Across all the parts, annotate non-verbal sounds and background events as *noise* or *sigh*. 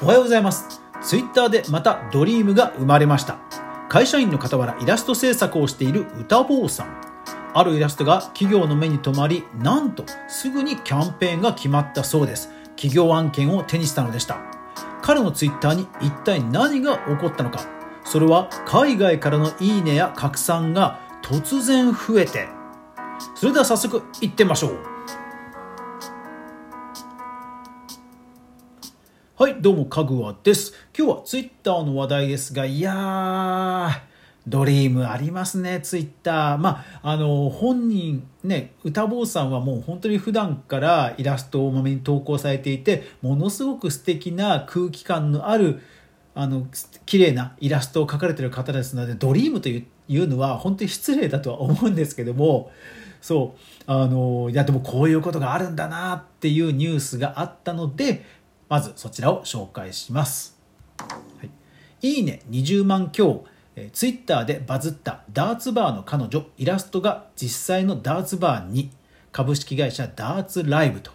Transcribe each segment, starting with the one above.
おはようございます。ツイッターでまたドリームが生まれました。会社員の傍らイラスト制作をしている歌坊さん。あるイラストが企業の目に留まりなんとすぐにキャンペーンが決まったそうです。企業案件を手にしたのでした。彼のツイッターに一体何が起こったのか。それは海外からのいいねや拡散が突然増えて。それでは早速行ってみましょう。はい、どうも、かぐわです。今日はツイッターの話題ですが、いやー、ドリームありますね、ツイッター。まあ、あの、本人、ね、歌坊さんはもう本当に普段からイラストをまめに投稿されていて、ものすごく素敵な空気感のある、あの、綺麗なイラストを描かれてる方ですので、ドリームというのは本当に失礼だとは思うんですけども、そう、あの、いや、でもこういうことがあるんだなっていうニュースがあったので、まずそちらを紹介します。はい、いいね20万強、えー、ツイッターでバズったダーツバーの彼女、イラストが実際のダーツバーに株式会社ダーツライブと。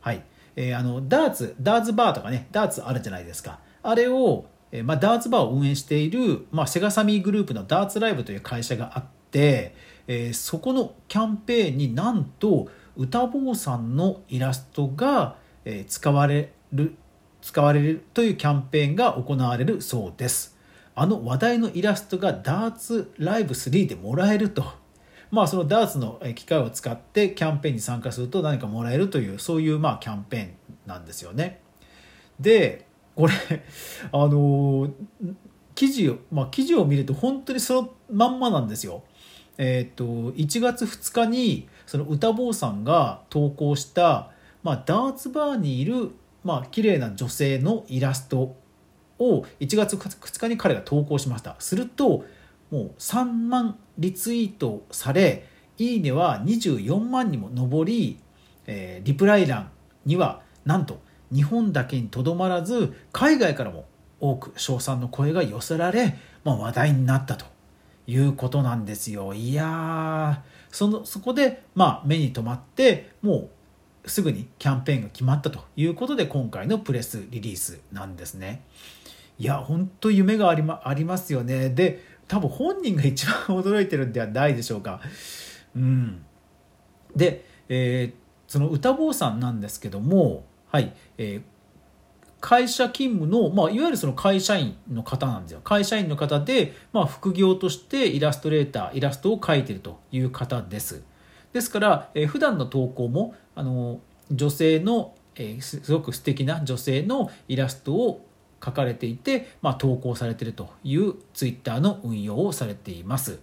はい。えー、あの、ダーツ、ダーツバーとかね、ダーツあるじゃないですか。あれを、えー、まあ、ダーツバーを運営している、まあ、セガサミーグループのダーツライブという会社があって、えー、そこのキャンペーンになんと歌坊さんのイラストが、え、使われる使われるというキャンペーンが行われるそうです。あの話題のイラストがダーツライブ3でもらえると。まあそのダーツの機械を使ってキャンペーンに参加すると何かもらえるというそういうまあキャンペーンなんですよね。でこれ *laughs* あの記事を、まあ、記事を見ると本当にそのまんまなんですよ。えっ、と1月2日にその歌坊さんが投稿した、まあ、ダーツバーにいるまあ綺麗な女性のイラストを1月2日に彼が投稿しました。するともう3万リツイートされいいねは24万にも上り、えー、リプライ欄にはなんと日本だけにとどまらず海外からも多く称賛の声が寄せられ、まあ、話題になったということなんですよ。いやそのそこで、まあ、目に留まってもうすぐにキャンペーンが決まったということで今回のプレスリリースなんですね。いや本当夢があり,、ま、ありますよね。で多分本人が一番驚いてるんではないでしょうか。うん、で、えー、その歌坊さんなんですけども、はいえー、会社勤務の、まあ、いわゆるその会社員の方なんですよ。会社員の方で、まあ、副業としてイラストレーターイラストを描いてるという方です。ですから、えー、普段の投稿もあの女性の、えー、すごく素敵な女性のイラストを描かれていて、まあ、投稿されているというツイッターの運用をされています。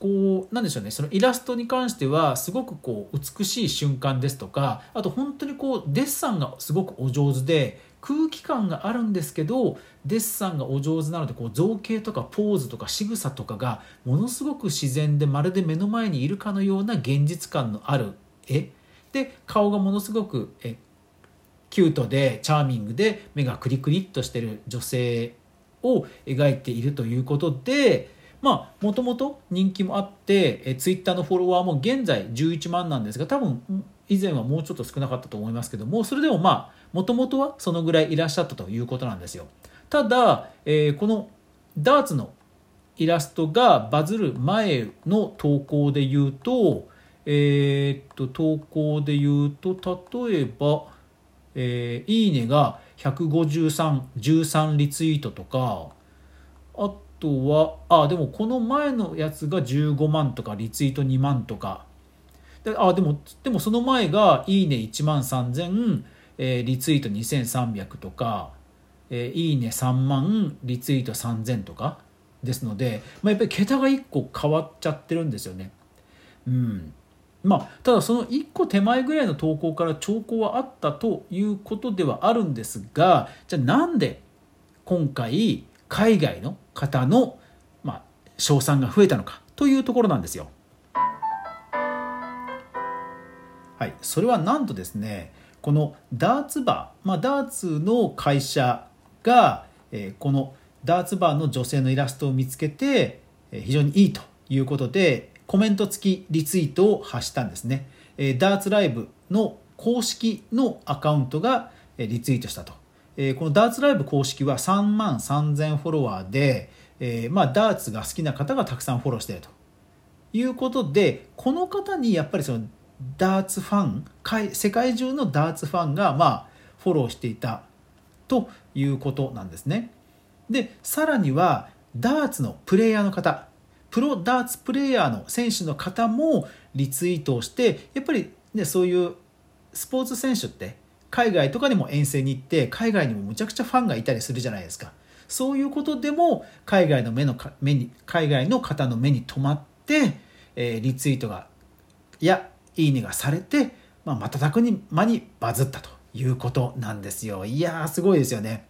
こうなんでしょうね。そのイラストに関してはすごくこう美しい瞬間ですとかあと本当にこうデッサンがすごくお上手で空気感があるんですけどデッサンがお上手なのでこう造形とかポーズとか仕草とかがものすごく自然でまるで目の前にいるかのような現実感のある絵。で顔がものすごくえキュートでチャーミングで目がクリクリっとしてる女性を描いているということでまあもともと人気もあってえツイッターのフォロワーも現在11万なんですが多分以前はもうちょっと少なかったと思いますけどもそれでもまあもともとはそのぐらいいらっしゃったということなんですよ。ただ、えー、このダーツのイラストがバズる前の投稿で言うとえー、っと投稿で言うと例えば、えー、いいねが15313リツイートとかあとはあでもこの前のやつが15万とかリツイート2万とかであでもでもその前が「いいね1万3000」えー、リツイート2300とか、えー、いいね3万リツイート3000とかですので、まあ、やっぱり桁が1個変わっちゃってるんですよね。うんまあ、ただその1個手前ぐらいの投稿から兆候はあったということではあるんですがじゃあなんで今回海外の方の、まあ、賞賛が増えたのかというところなんですよ。はい、それはなんとですねこのダーツバー、まあ、ダーツの会社が、えー、このダーツバーの女性のイラストを見つけて、えー、非常にいいということでコメント付きリツイートを発したんですね。えー、ダーツライブの公式のアカウントがリツイートしたと。え、このダーツライブ公式は3万3000フォロワーで、え、まあ、ダーツが好きな方がたくさんフォローしているということでこの方にやっぱりそのダーツファン世界中のダーツファンがまあフォローしていたということなんですね。でさらにはダーツのプレイヤーの方プロダーツプレイヤーの選手の方もリツイートをしてやっぱり、ね、そういうスポーツ選手って海外とかにも遠征に行って海外にもむちゃくちゃファンがいたりするじゃないですか。そういうことでも海外の目の目に海外の方の目に留まって、えー、リツイートがいやいいねがされて、まあ、瞬く間にバズったということなんですよ。いやーすごいですよね。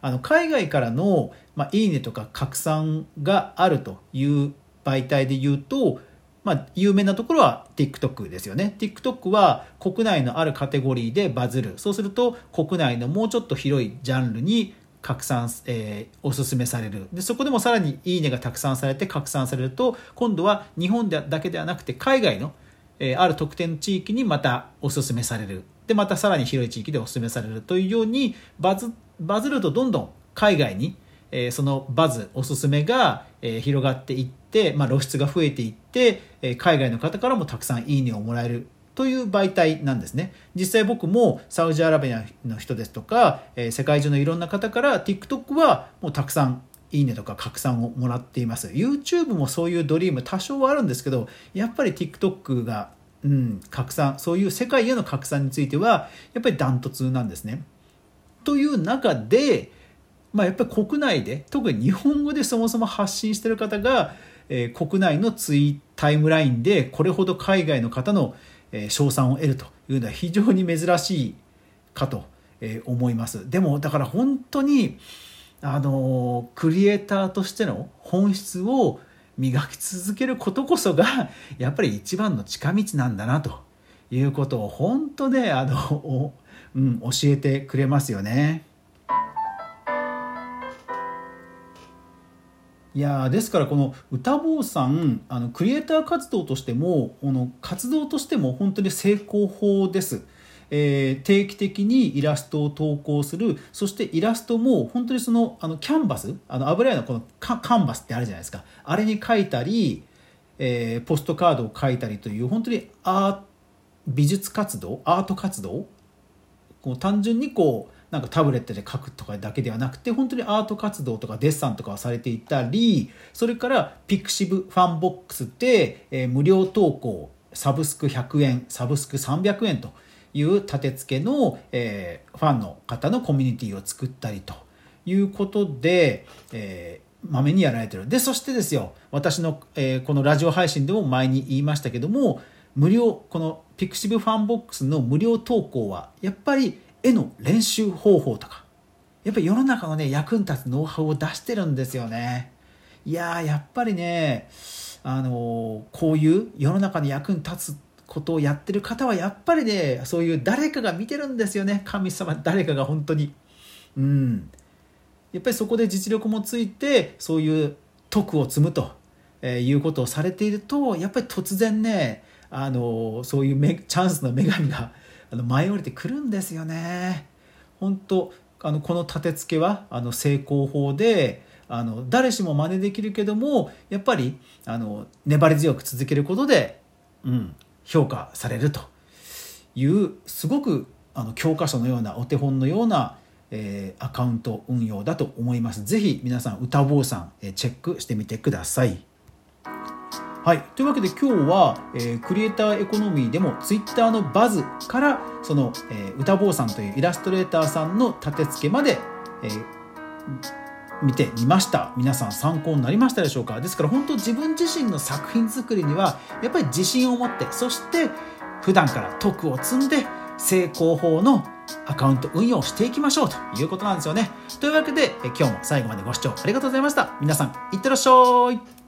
あの海外からの、まあ、いいねとか拡散があるという媒体で言うとまあ、有名なところは TikTok ですよね。TikTok は国内のあるカテゴリーでバズる。そうすると国内のもうちょっと広いジャンルに拡散、えー、おすすめされるでそこでもさらにいいねがたくさんされて拡散されると今度は日本だけではなくて海外の、えー、ある特定の地域にまたおすすめされるでまたさらに広い地域でおすすめされるというようにバズバズるとどんどん海外に、えー、そのバズおすすめが、えー、広がっていって、まあ、露出が増えていって、えー、海外の方からもたくさんいいねをもらえるという媒体なんですね。実際僕もサウジアラビアの人ですとか、えー、世界中のいろんな方から TikTok はもうたくさんいいねとか拡散をもらっています。YouTube もそういうドリーム多少はあるんですけど、やっぱり TikTok が、うん、拡散、そういう世界への拡散については、やっぱりダントツなんですね。という中で、まあ、やっぱり国内で特に日本語でそもそも発信してる方が、えー、国内のツイタイムラインでこれほど海外の方の、えー、称賛を得るというのは非常に珍しいかと、えー、思いますでもだから本当にあのクリエイターとしての本質を磨き続けることこそがやっぱり一番の近道なんだなということを本当ねあの、うん、教えてくれますよね。いやですからこの歌坊さんあのクリエイター活動としてもこの活動としても本当に成功法です。えー、定期的にイラストを投稿する。そしてイラストも本当にそのあのキャンバスあの油絵のこのカンバスってあるじゃないですか。あれに書いたり、えー、ポストカードを書いたりという本当にあ美術活動アート活動。こう単純にこうなんかタブレットで書くとかだけではなくて本当にアート活動とかデッサンとかをされていたりそれから pixivFANBOX で、えー、無料投稿サブスク100円サブスク300円という立て付けの、えー、ファンの方のコミュニティを作ったりということで、えー、まめにやられてる。でそしてですよ私の、えー、このラジオ配信でも前に言いましたけども無料この pixivFANBOX の無料投稿はやっぱり絵の練習方法とか。やっぱり世の中のね役に立つノウハウを出してるんですよね。いややっぱりねあの、こういう世の中に役に立つことをやってる方はやっぱりねそういう誰かが見てるんですよね。神様誰かが本当に。うん。やっぱりそこで実力もついてそういう徳を積むと、えいうことをされているとやっぱり突然ねあのそういうチャンスの女神があの舞い降りてくるんですよね。本当あのこの立て付けはあの成功法であの誰しも真似できるけどもやっぱりあの粘り強く続けることで、うん、評価されるというすごくあの教科書のようなお手本のような、えー、アカウント運用だと思います。ぜひ皆さん歌坊さん、えー、チェックしてみてください。はい、というわけで今日は、えー、クリエイターエコノミーでもツイッターのバズからその、えー、歌坊さんというイラストレーターさんの立て付けまで、えー、見てみました。皆さん参考になりましたでしょうか？ですから本当自分自身の作品作りにはやっぱり自信を持ってそして普段から徳を積んで成功法のアカウント運用をしていきましょうということなんですよね。というわけで今日も最後までご視聴ありがとうございました。皆さんいってらっしゃい。